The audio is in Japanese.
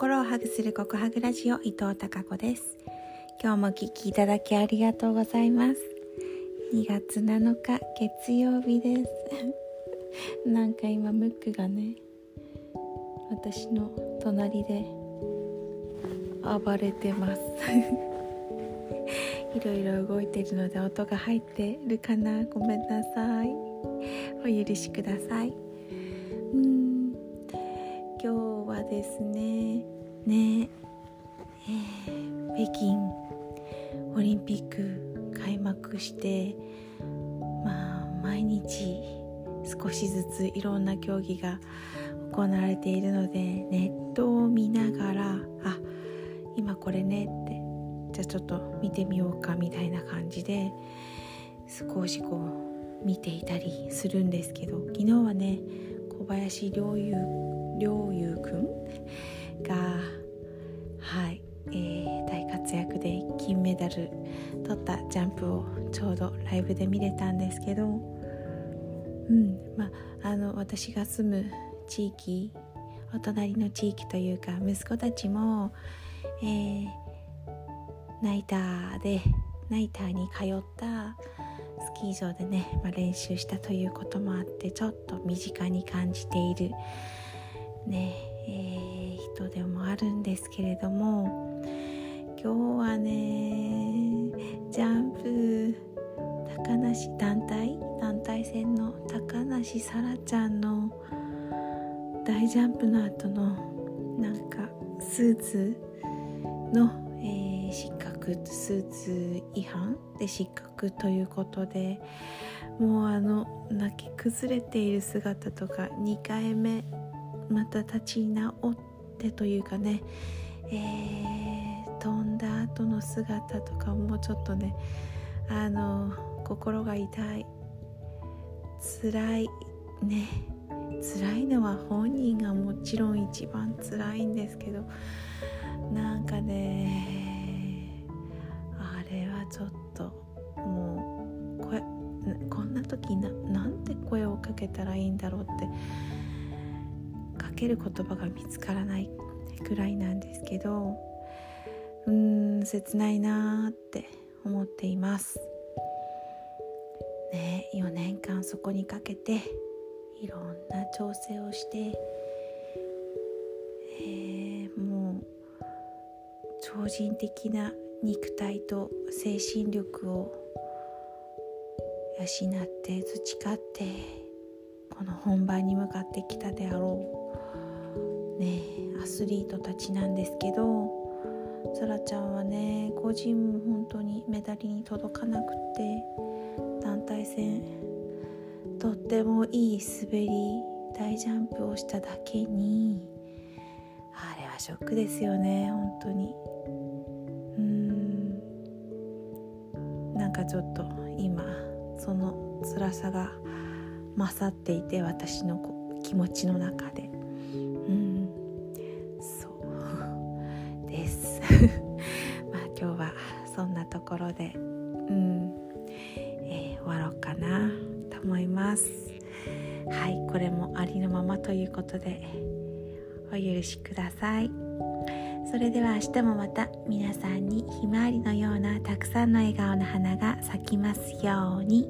心をハグするココハグラジオ伊藤孝子です。今日もお聞きいただきありがとうございます。2月7日月曜日です。なんか今ムックがね私の隣で暴れてます。いろいろ動いてるので音が入ってるかな。ごめんなさい。お許しください。ですね。ね。えー、北京オリンピック開幕してまあ毎日少しずついろんな競技が行われているのでネットを見ながらあ今これねってじゃあちょっと見てみようかみたいな感じで少しこう見ていたりするんですけど昨日はね小林陵侑陵侑くん？がはい、えー、大活躍で金メダル取ったジャンプをちょうどライブで見れたんですけどうんまああの私が住む地域お隣の地域というか息子たちも、えー、ナイターでナイターに通ったスキー場でね、まあ、練習したということもあってちょっと身近に感じているねえー、人でもあるんですけれども今日はねジャンプ高梨団体団体戦の高梨沙羅ちゃんの大ジャンプの後のなんかスーツの失格スーツ違反で失格ということでもうあの泣き崩れている姿とか2回目また立ち直ってというかね、えー、飛んだ後の姿とかもうちょっとねあの心が痛い辛いね辛いのは本人がもちろん一番辛いんですけどなんかねあれはちょっともう声こんな時ななんて声をかけたらいいんだろうってける言葉が見つからないくらいなんですけどうーん切ないなーって思っています。ね4年間そこにかけていろんな調整をして、えー、もう超人的な肉体と精神力を養って培ってこの本番に向かってきたであろうねアスリートたちなんですけどさらちゃんはね個人も本当にメダルに届かなくて団体戦とってもいい滑り大ジャンプをしただけにあれはショックですよね本当に。うん。なんかちょっと今その辛さが勝っていて私の気持ちの中で。うん。ころでうん、えー、終わろうかなと思いますはいこれもありのままということでお許しください。それでは明日もまた皆さんにひまわりのようなたくさんの笑顔の花が咲きますように。